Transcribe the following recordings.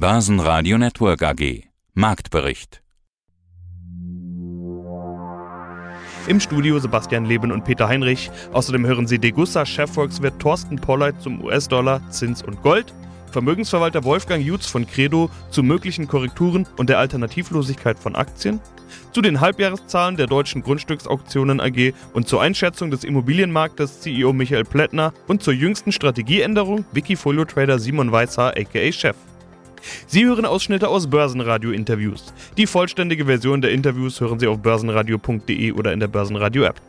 Börsenradio Network AG. Marktbericht. Im Studio Sebastian Leben und Peter Heinrich. Außerdem hören Sie Degussa Chefvolkswirt Thorsten Polleit zum US-Dollar, Zins und Gold, Vermögensverwalter Wolfgang Jutz von Credo zu möglichen Korrekturen und der Alternativlosigkeit von Aktien, zu den Halbjahreszahlen der deutschen Grundstücksauktionen AG und zur Einschätzung des Immobilienmarktes CEO Michael Plättner und zur jüngsten Strategieänderung Wikifolio Trader Simon Weißhaar aka Chef. Sie hören Ausschnitte aus Börsenradio-Interviews. Die vollständige Version der Interviews hören Sie auf börsenradio.de oder in der Börsenradio-App.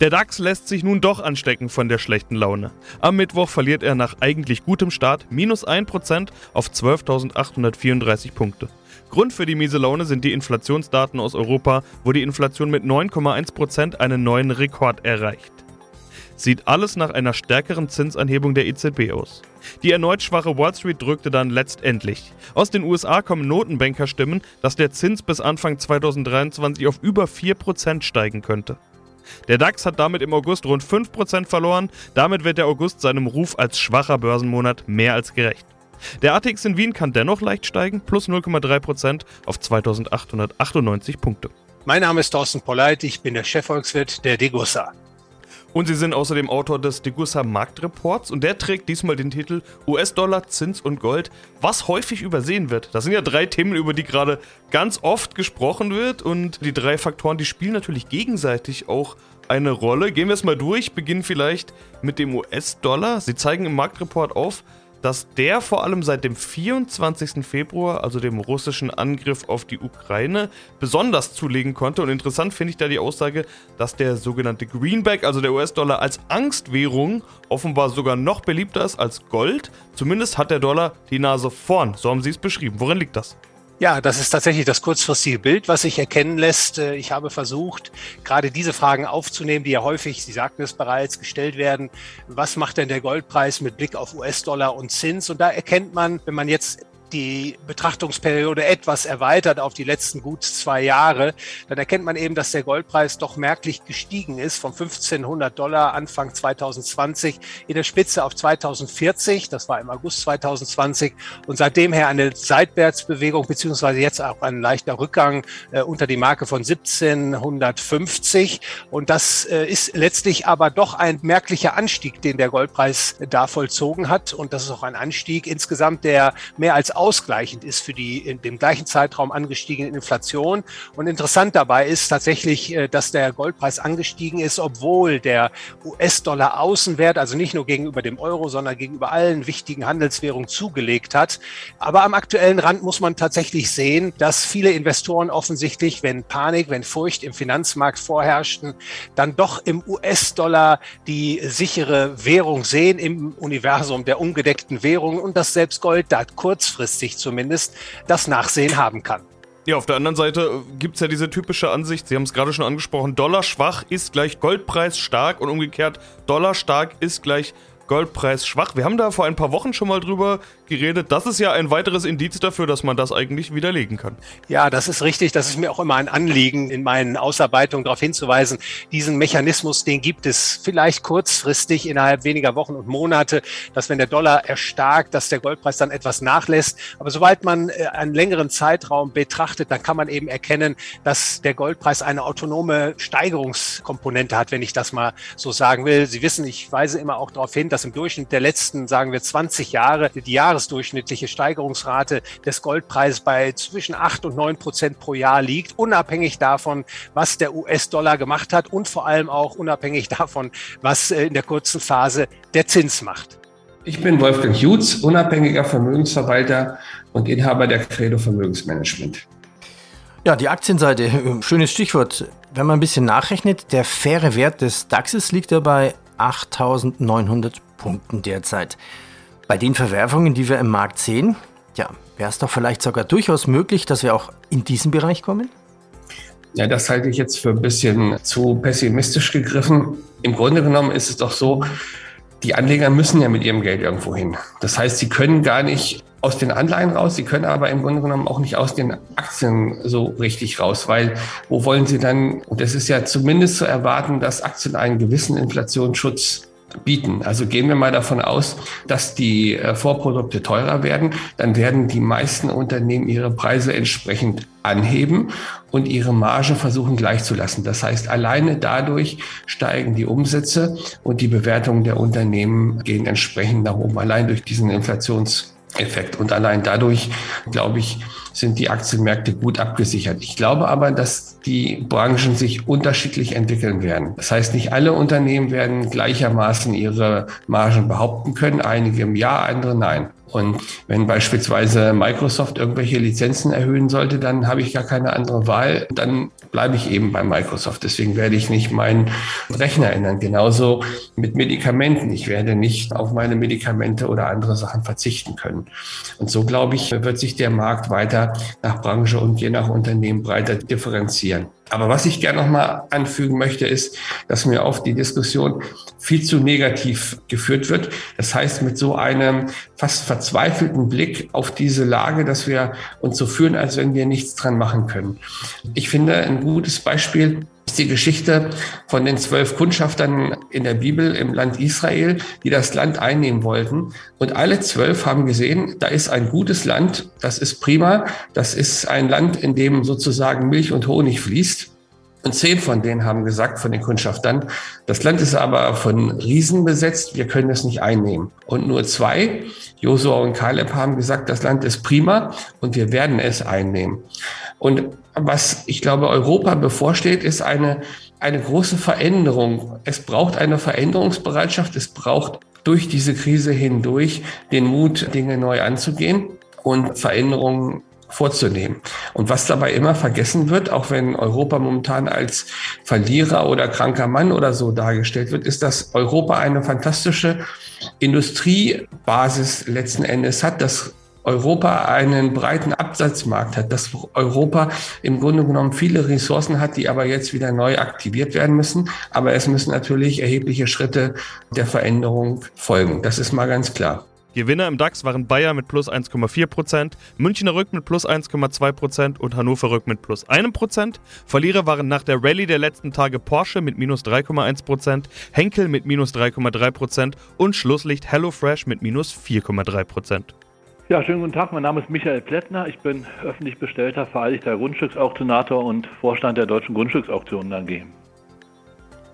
Der DAX lässt sich nun doch anstecken von der schlechten Laune. Am Mittwoch verliert er nach eigentlich gutem Start minus 1% auf 12.834 Punkte. Grund für die miese Laune sind die Inflationsdaten aus Europa, wo die Inflation mit 9,1% einen neuen Rekord erreicht sieht alles nach einer stärkeren Zinsanhebung der EZB aus. Die erneut schwache Wall Street drückte dann letztendlich. Aus den USA kommen Notenbankerstimmen, dass der Zins bis Anfang 2023 auf über 4% steigen könnte. Der DAX hat damit im August rund 5% verloren, damit wird der August seinem Ruf als schwacher Börsenmonat mehr als gerecht. Der ATX in Wien kann dennoch leicht steigen, plus 0,3% auf 2898 Punkte. Mein Name ist Thorsten Polleit, ich bin der Chefvolkswirt der Degussa. Und Sie sind außerdem Autor des Degussa Marktreports und der trägt diesmal den Titel US-Dollar, Zins und Gold, was häufig übersehen wird. Das sind ja drei Themen, über die gerade ganz oft gesprochen wird und die drei Faktoren, die spielen natürlich gegenseitig auch eine Rolle. Gehen wir es mal durch, beginnen vielleicht mit dem US-Dollar. Sie zeigen im Marktreport auf, dass der vor allem seit dem 24. Februar, also dem russischen Angriff auf die Ukraine, besonders zulegen konnte. Und interessant finde ich da die Aussage, dass der sogenannte Greenback, also der US-Dollar als Angstwährung, offenbar sogar noch beliebter ist als Gold. Zumindest hat der Dollar die Nase vorn, so haben sie es beschrieben. Worin liegt das? Ja, das ist tatsächlich das kurzfristige Bild, was sich erkennen lässt. Äh, ich habe versucht, gerade diese Fragen aufzunehmen, die ja häufig, Sie sagten es bereits, gestellt werden. Was macht denn der Goldpreis mit Blick auf US-Dollar und Zins? Und da erkennt man, wenn man jetzt die Betrachtungsperiode etwas erweitert auf die letzten gut zwei Jahre, dann erkennt man eben, dass der Goldpreis doch merklich gestiegen ist von 1500 Dollar Anfang 2020 in der Spitze auf 2040. Das war im August 2020 und seitdem her eine Seitwärtsbewegung beziehungsweise jetzt auch ein leichter Rückgang äh, unter die Marke von 1750 und das äh, ist letztlich aber doch ein merklicher Anstieg, den der Goldpreis da vollzogen hat. Und das ist auch ein Anstieg insgesamt, der mehr als ausgleichend ist für die in dem gleichen Zeitraum angestiegene Inflation. Und interessant dabei ist tatsächlich, äh, dass der Goldpreis angestiegen ist, obwohl der US-Dollar Außenwert, also nicht nur gegenüber dem Euro, sondern gegenüber allen wichtigen Handelswährungen zugelegt hat. Aber am aktuellen Rand muss man tatsächlich sehen, dass viele Investoren offensichtlich, wenn Panik, wenn Furcht im Finanzmarkt vorherrschten, dann doch im US-Dollar die sichere Währung sehen im Universum der ungedeckten Währungen und dass selbst Gold da kurzfristig kurzfristig zumindest das Nachsehen haben kann. Ja, auf der anderen Seite äh, gibt es ja diese typische Ansicht, Sie haben es gerade schon angesprochen, Dollar schwach ist gleich Goldpreis stark und umgekehrt, Dollar stark ist gleich Goldpreis schwach. Wir haben da vor ein paar Wochen schon mal drüber geredet. Das ist ja ein weiteres Indiz dafür, dass man das eigentlich widerlegen kann. Ja, das ist richtig. Das ist mir auch immer ein Anliegen, in meinen Ausarbeitungen darauf hinzuweisen. Diesen Mechanismus, den gibt es vielleicht kurzfristig innerhalb weniger Wochen und Monate, dass wenn der Dollar erstarkt, dass der Goldpreis dann etwas nachlässt. Aber sobald man äh, einen längeren Zeitraum betrachtet, dann kann man eben erkennen, dass der Goldpreis eine autonome Steigerungskomponente hat, wenn ich das mal so sagen will. Sie wissen, ich weise immer auch darauf hin, dass im Durchschnitt der letzten, sagen wir, 20 Jahre die jahresdurchschnittliche Steigerungsrate des Goldpreises bei zwischen 8 und 9 Prozent pro Jahr liegt, unabhängig davon, was der US-Dollar gemacht hat und vor allem auch unabhängig davon, was äh, in der kurzen Phase der Zins macht. Ich bin Wolfgang Jutz, unabhängiger Vermögensverwalter und Inhaber der Credo Vermögensmanagement. Ja, die Aktienseite, schönes Stichwort. Wenn man ein bisschen nachrechnet, der faire Wert des DAXes liegt dabei 8.900 Punkten derzeit. Bei den Verwerfungen, die wir im Markt sehen, ja, wäre es doch vielleicht sogar durchaus möglich, dass wir auch in diesen Bereich kommen? Ja, das halte ich jetzt für ein bisschen zu pessimistisch gegriffen. Im Grunde genommen ist es doch so, die Anleger müssen ja mit ihrem Geld irgendwo hin. Das heißt, sie können gar nicht aus den Anleihen raus, sie können aber im Grunde genommen auch nicht aus den Aktien so richtig raus, weil wo wollen sie dann, und es ist ja zumindest zu erwarten, dass Aktien einen gewissen Inflationsschutz bieten. Also gehen wir mal davon aus, dass die äh, Vorprodukte teurer werden, dann werden die meisten Unternehmen ihre Preise entsprechend anheben und ihre Marge versuchen gleichzulassen. Das heißt, alleine dadurch steigen die Umsätze und die Bewertungen der Unternehmen gehen entsprechend nach oben, allein durch diesen Inflationseffekt. Und allein dadurch, glaube ich, sind die Aktienmärkte gut abgesichert. Ich glaube aber, dass die Branchen sich unterschiedlich entwickeln werden. Das heißt, nicht alle Unternehmen werden gleichermaßen ihre Margen behaupten können. Einige im Jahr, andere nein. Und wenn beispielsweise Microsoft irgendwelche Lizenzen erhöhen sollte, dann habe ich gar keine andere Wahl. Dann bleibe ich eben bei Microsoft. Deswegen werde ich nicht meinen Rechner ändern. Genauso mit Medikamenten. Ich werde nicht auf meine Medikamente oder andere Sachen verzichten können. Und so, glaube ich, wird sich der Markt weiter nach Branche und je nach Unternehmen breiter differenzieren. Aber was ich gerne nochmal anfügen möchte, ist, dass mir oft die Diskussion viel zu negativ geführt wird. Das heißt, mit so einem fast verzweifelten Blick auf diese Lage, dass wir uns so fühlen, als wenn wir nichts dran machen können. Ich finde, ein gutes Beispiel ist die Geschichte von den zwölf Kundschaftern in der Bibel im Land Israel, die das Land einnehmen wollten. Und alle zwölf haben gesehen, da ist ein gutes Land, das ist prima, das ist ein Land, in dem sozusagen Milch und Honig fließt. Und zehn von denen haben gesagt, von den Kundschaftern, das Land ist aber von Riesen besetzt, wir können es nicht einnehmen. Und nur zwei, Josua und Kaleb, haben gesagt, das Land ist prima und wir werden es einnehmen. Und was ich glaube Europa bevorsteht, ist eine, eine große Veränderung. Es braucht eine Veränderungsbereitschaft. Es braucht durch diese Krise hindurch den Mut, Dinge neu anzugehen und Veränderungen vorzunehmen. Und was dabei immer vergessen wird, auch wenn Europa momentan als Verlierer oder kranker Mann oder so dargestellt wird, ist, dass Europa eine fantastische Industriebasis letzten Endes hat, dass Europa einen breiten Absatzmarkt hat, dass Europa im Grunde genommen viele Ressourcen hat, die aber jetzt wieder neu aktiviert werden müssen. Aber es müssen natürlich erhebliche Schritte der Veränderung folgen. Das ist mal ganz klar. Gewinner im DAX waren Bayer mit plus 1,4%, Münchner Rück mit plus 1,2% und Hannover Rück mit plus 1%. Verlierer waren nach der Rallye der letzten Tage Porsche mit minus 3,1%, Henkel mit minus 3,3% und Schlusslicht HelloFresh mit minus 4,3%. Ja, schönen guten Tag. Mein Name ist Michael Plättner. Ich bin öffentlich bestellter vereidigter Grundstücksauktionator und Vorstand der Deutschen Grundstücksauktionen AG.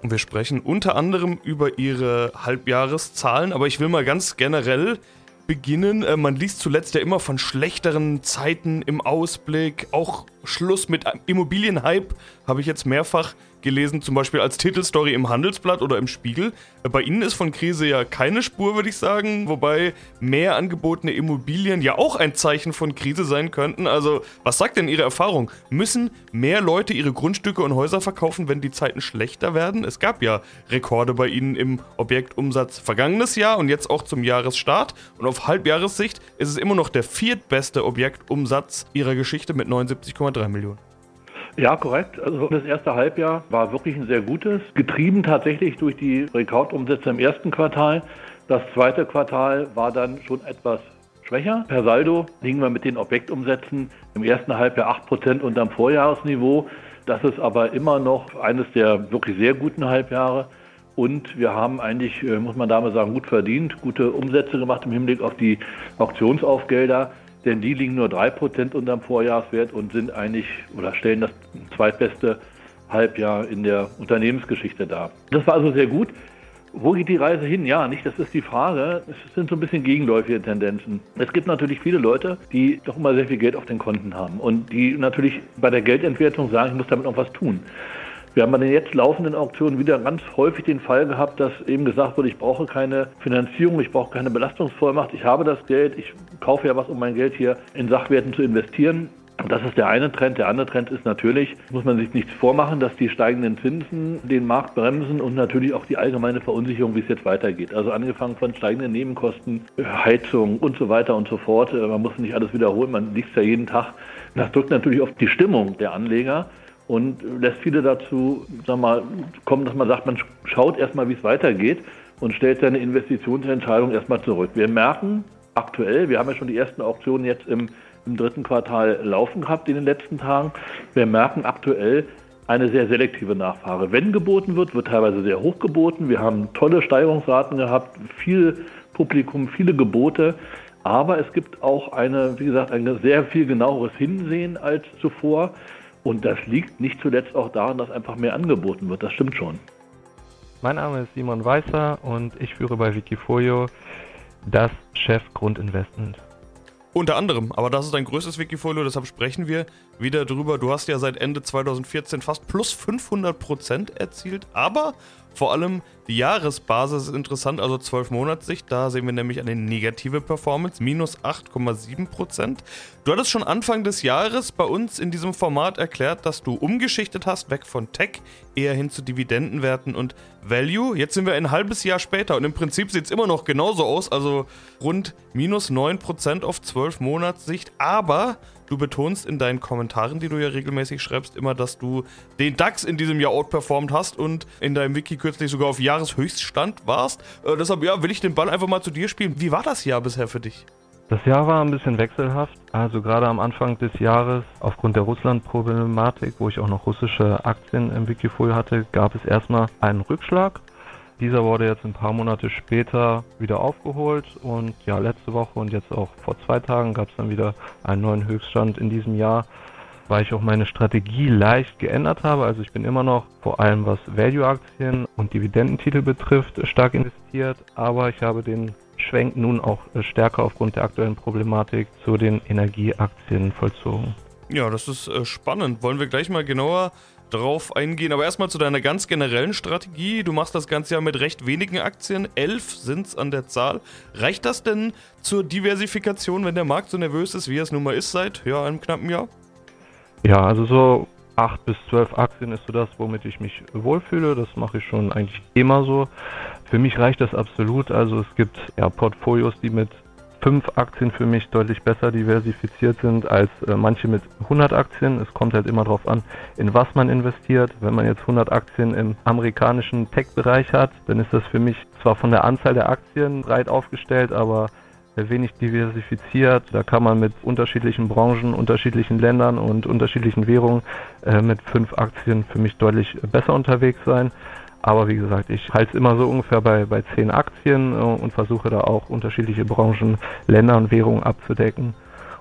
Wir sprechen unter anderem über ihre Halbjahreszahlen, aber ich will mal ganz generell beginnen. Äh, man liest zuletzt ja immer von schlechteren Zeiten im Ausblick. Auch Schluss mit Immobilienhype habe ich jetzt mehrfach gelesen, zum Beispiel als Titelstory im Handelsblatt oder im Spiegel. Bei Ihnen ist von Krise ja keine Spur, würde ich sagen, wobei mehr angebotene Immobilien ja auch ein Zeichen von Krise sein könnten. Also, was sagt denn Ihre Erfahrung? Müssen mehr Leute ihre Grundstücke und Häuser verkaufen, wenn die Zeiten schlechter werden? Es gab ja Rekorde bei Ihnen im Objektumsatz vergangenes Jahr und jetzt auch zum Jahresstart. Und auf Halbjahressicht ist es immer noch der viertbeste Objektumsatz Ihrer Geschichte mit 79,3 Millionen. Ja, korrekt. Also das erste Halbjahr war wirklich ein sehr gutes, getrieben tatsächlich durch die Rekordumsätze im ersten Quartal. Das zweite Quartal war dann schon etwas schwächer. Per Saldo liegen wir mit den Objektumsätzen im ersten Halbjahr 8% unterm Vorjahresniveau. Das ist aber immer noch eines der wirklich sehr guten Halbjahre. Und wir haben eigentlich, äh, muss man damit sagen, gut verdient, gute Umsätze gemacht im Hinblick auf die Auktionsaufgelder denn die liegen nur 3% unterm Vorjahreswert und sind eigentlich oder stellen das zweitbeste Halbjahr in der Unternehmensgeschichte dar. Das war also sehr gut. Wo geht die Reise hin? Ja, nicht, das ist die Frage. Es sind so ein bisschen gegenläufige Tendenzen. Es gibt natürlich viele Leute, die doch immer sehr viel Geld auf den Konten haben und die natürlich bei der Geldentwertung sagen, ich muss damit noch was tun. Wir haben bei den jetzt laufenden Auktionen wieder ganz häufig den Fall gehabt, dass eben gesagt wurde, ich brauche keine Finanzierung, ich brauche keine Belastungsvollmacht, ich habe das Geld, ich kaufe ja was, um mein Geld hier in Sachwerten zu investieren. Das ist der eine Trend. Der andere Trend ist natürlich, muss man sich nichts vormachen, dass die steigenden Zinsen den Markt bremsen und natürlich auch die allgemeine Verunsicherung, wie es jetzt weitergeht. Also angefangen von steigenden Nebenkosten, Heizung und so weiter und so fort. Man muss nicht alles wiederholen, man liest ja jeden Tag. Das drückt natürlich auf die Stimmung der Anleger und lässt viele dazu sag mal, kommen, dass man sagt, man schaut erstmal, wie es weitergeht und stellt seine Investitionsentscheidung erstmal zurück. Wir merken aktuell, wir haben ja schon die ersten Auktionen jetzt im, im dritten Quartal laufen gehabt in den letzten Tagen, wir merken aktuell, eine sehr selektive Nachfrage. Wenn geboten wird, wird teilweise sehr hoch geboten. Wir haben tolle Steigerungsraten gehabt, viel Publikum, viele Gebote. Aber es gibt auch eine, wie gesagt, ein sehr viel genaueres Hinsehen als zuvor. Und das liegt nicht zuletzt auch daran, dass einfach mehr angeboten wird. Das stimmt schon. Mein Name ist Simon Weißer und ich führe bei Wikifolio das Chef Grundinvestment. Unter anderem, aber das ist dein größtes Wikifolio, deshalb sprechen wir wieder drüber. Du hast ja seit Ende 2014 fast plus 500% erzielt, aber vor allem die Jahresbasis ist interessant, also 12 Monatssicht. Da sehen wir nämlich eine negative Performance, minus 8,7%. Du hattest schon Anfang des Jahres bei uns in diesem Format erklärt, dass du umgeschichtet hast, weg von Tech, eher hin zu Dividendenwerten und Value. Jetzt sind wir ein halbes Jahr später und im Prinzip sieht es immer noch genauso aus, also rund minus 9% auf 12 Monatssicht. Aber Du betonst in deinen Kommentaren, die du ja regelmäßig schreibst, immer, dass du den DAX in diesem Jahr outperformt hast und in deinem Wiki kürzlich sogar auf Jahreshöchststand warst. Äh, deshalb ja, will ich den Ball einfach mal zu dir spielen. Wie war das Jahr bisher für dich? Das Jahr war ein bisschen wechselhaft. Also gerade am Anfang des Jahres, aufgrund der Russland-Problematik, wo ich auch noch russische Aktien im Wikifolio hatte, gab es erstmal einen Rückschlag. Dieser wurde jetzt ein paar Monate später wieder aufgeholt und ja, letzte Woche und jetzt auch vor zwei Tagen gab es dann wieder einen neuen Höchststand in diesem Jahr, weil ich auch meine Strategie leicht geändert habe. Also ich bin immer noch vor allem was Value-Aktien und Dividendentitel betrifft stark investiert, aber ich habe den Schwenk nun auch stärker aufgrund der aktuellen Problematik zu den Energieaktien vollzogen. Ja, das ist äh, spannend. Wollen wir gleich mal genauer drauf eingehen. Aber erstmal zu deiner ganz generellen Strategie. Du machst das Ganze ja mit recht wenigen Aktien. Elf sind es an der Zahl. Reicht das denn zur Diversifikation, wenn der Markt so nervös ist, wie es nun mal ist seit ja, einem knappen Jahr? Ja, also so acht bis zwölf Aktien ist so das, womit ich mich wohlfühle. Das mache ich schon eigentlich immer so. Für mich reicht das absolut. Also es gibt ja Portfolios, die mit fünf Aktien für mich deutlich besser diversifiziert sind als äh, manche mit 100 Aktien. Es kommt halt immer darauf an, in was man investiert. Wenn man jetzt 100 Aktien im amerikanischen Tech-Bereich hat, dann ist das für mich zwar von der Anzahl der Aktien breit aufgestellt, aber wenig diversifiziert. Da kann man mit unterschiedlichen Branchen, unterschiedlichen Ländern und unterschiedlichen Währungen äh, mit fünf Aktien für mich deutlich besser unterwegs sein. Aber wie gesagt, ich halte es immer so ungefähr bei, bei zehn Aktien äh, und versuche da auch unterschiedliche Branchen, Länder und Währungen abzudecken.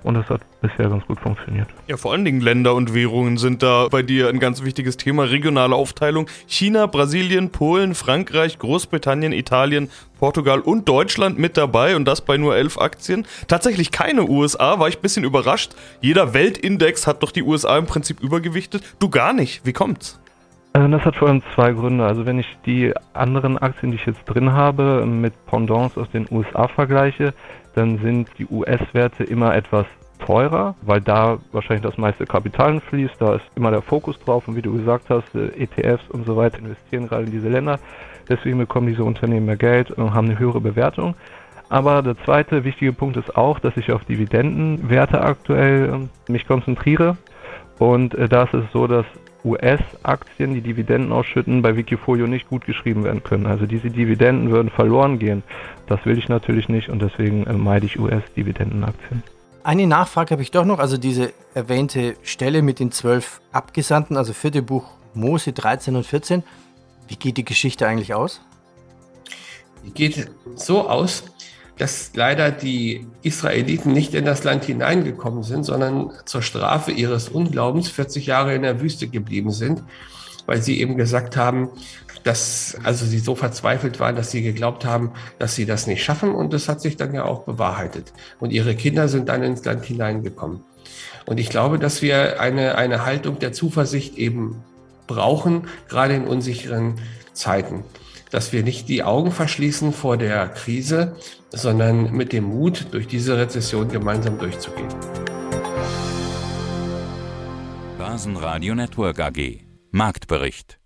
Und das hat bisher ganz gut funktioniert. Ja, vor allen Dingen Länder und Währungen sind da bei dir ein ganz wichtiges Thema. Regionale Aufteilung. China, Brasilien, Polen, Frankreich, Großbritannien, Italien, Portugal und Deutschland mit dabei und das bei nur elf Aktien. Tatsächlich keine USA, war ich ein bisschen überrascht. Jeder Weltindex hat doch die USA im Prinzip übergewichtet. Du gar nicht. Wie kommt's? Äh, das hat vor allem zwei Gründe. Also wenn ich die anderen Aktien, die ich jetzt drin habe, mit Pendants aus den USA vergleiche, dann sind die US-Werte immer etwas teurer, weil da wahrscheinlich das meiste Kapital fließt. Da ist immer der Fokus drauf und wie du gesagt hast, äh, ETFs und so weiter investieren gerade in diese Länder. Deswegen bekommen diese Unternehmen mehr Geld und haben eine höhere Bewertung. Aber der zweite wichtige Punkt ist auch, dass ich auf Dividendenwerte aktuell ähm, mich konzentriere. Und äh, da ist es so, dass US-Aktien, die Dividenden ausschütten, bei Wikifolio nicht gut geschrieben werden können. Also diese Dividenden würden verloren gehen. Das will ich natürlich nicht und deswegen äh, meide ich US-Dividendenaktien. Eine Nachfrage habe ich doch noch, also diese erwähnte Stelle mit den zwölf Abgesandten, also vierte Buch Mose 13 und 14. Wie geht die Geschichte eigentlich aus? Die geht so aus, dass leider die Israeliten nicht in das Land hineingekommen sind, sondern zur Strafe ihres Unglaubens 40 Jahre in der Wüste geblieben sind, weil sie eben gesagt haben, dass also sie so verzweifelt waren, dass sie geglaubt haben, dass sie das nicht schaffen und das hat sich dann ja auch bewahrheitet. Und ihre Kinder sind dann ins Land hineingekommen. Und ich glaube, dass wir eine, eine Haltung der Zuversicht eben brauchen, gerade in unsicheren Zeiten dass wir nicht die Augen verschließen vor der Krise, sondern mit dem Mut, durch diese Rezession gemeinsam durchzugehen. Basen Radio Network AG Marktbericht